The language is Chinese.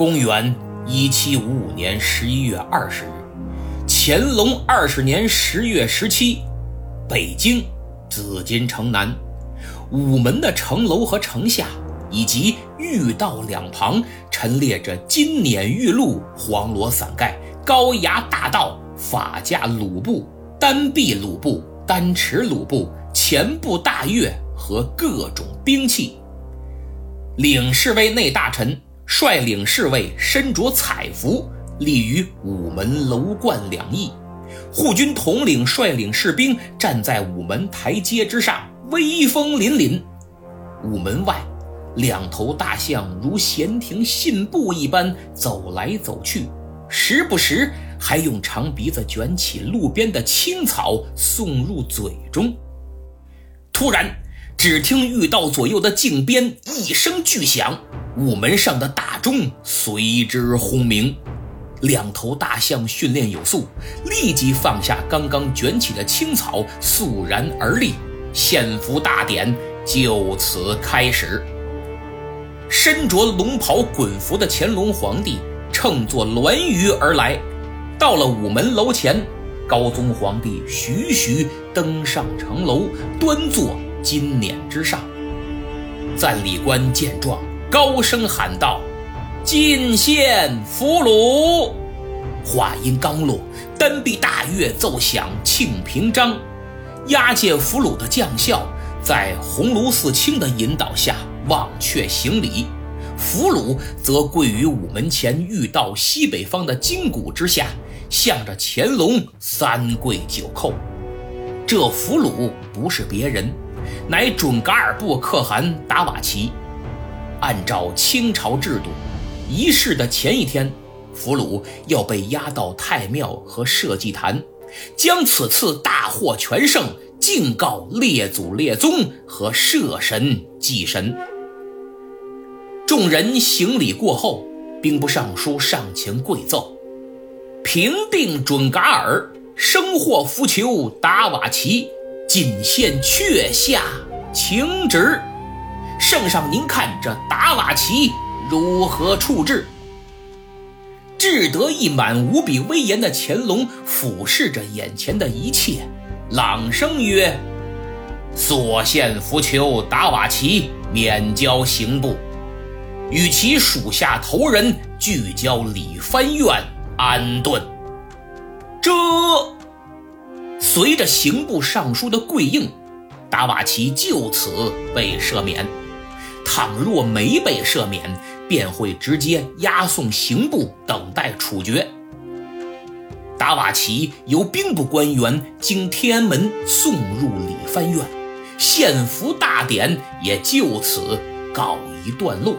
公元一七五五年十一月二十日，乾隆二十年十月十七，北京紫禁城南，午门的城楼和城下，以及御道两旁，陈列着金辇玉露、黄罗伞盖、高牙大道、法驾鲁布、单臂鲁布、单持鲁布、前部大乐和各种兵器。领侍卫内大臣率领侍卫身着彩服，立于午门楼观两翼；护军统领率领士兵站在午门台阶之上，威风凛凛。午门外，两头大象如闲庭信步一般走来走去，时不时还用长鼻子卷起路边的青草送入嘴中。突然。只听御道左右的镜边一声巨响，午门上的大钟随之轰鸣。两头大象训练有素，立即放下刚刚卷起的青草，肃然而立。献俘大典就此开始。身着龙袍衮服的乾隆皇帝乘坐銮舆而来，到了午门楼前，高宗皇帝徐徐登上城楼，端坐。金辇之上，赞礼官见状，高声喊道：“进献俘虏！”话音刚落，单臂大乐奏响庆平章，押解俘虏的将校在鸿胪寺卿的引导下忘却行礼，俘虏则跪于午门前御道西北方的金鼓之下，向着乾隆三跪九叩。这俘虏不是别人。乃准噶尔部可汗达瓦齐。按照清朝制度，仪式的前一天，俘虏要被押到太庙和社稷坛，将此次大获全胜敬告列祖列宗和社神祭神。众人行礼过后，兵部尚书上前跪奏：“平定准噶尔，生获福求达瓦齐。”仅限阙下请旨，圣上您看这达瓦齐如何处置？志得意满、无比威严的乾隆俯视着眼前的一切，朗声曰：“所献福求达瓦齐免交刑部，与其属下头人俱交礼藩院安顿。”这。随着刑部尚书的跪应，达瓦齐就此被赦免。倘若没被赦免，便会直接押送刑部等待处决。达瓦齐由兵部官员经天安门送入礼藩院，献俘大典也就此告一段落。